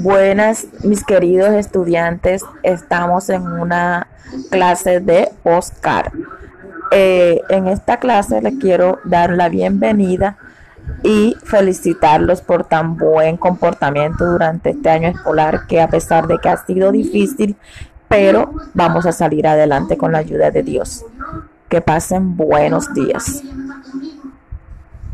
Buenas, mis queridos estudiantes. Estamos en una clase de Oscar. Eh, en esta clase les quiero dar la bienvenida y felicitarlos por tan buen comportamiento durante este año escolar que a pesar de que ha sido difícil, pero vamos a salir adelante con la ayuda de Dios. Que pasen buenos días.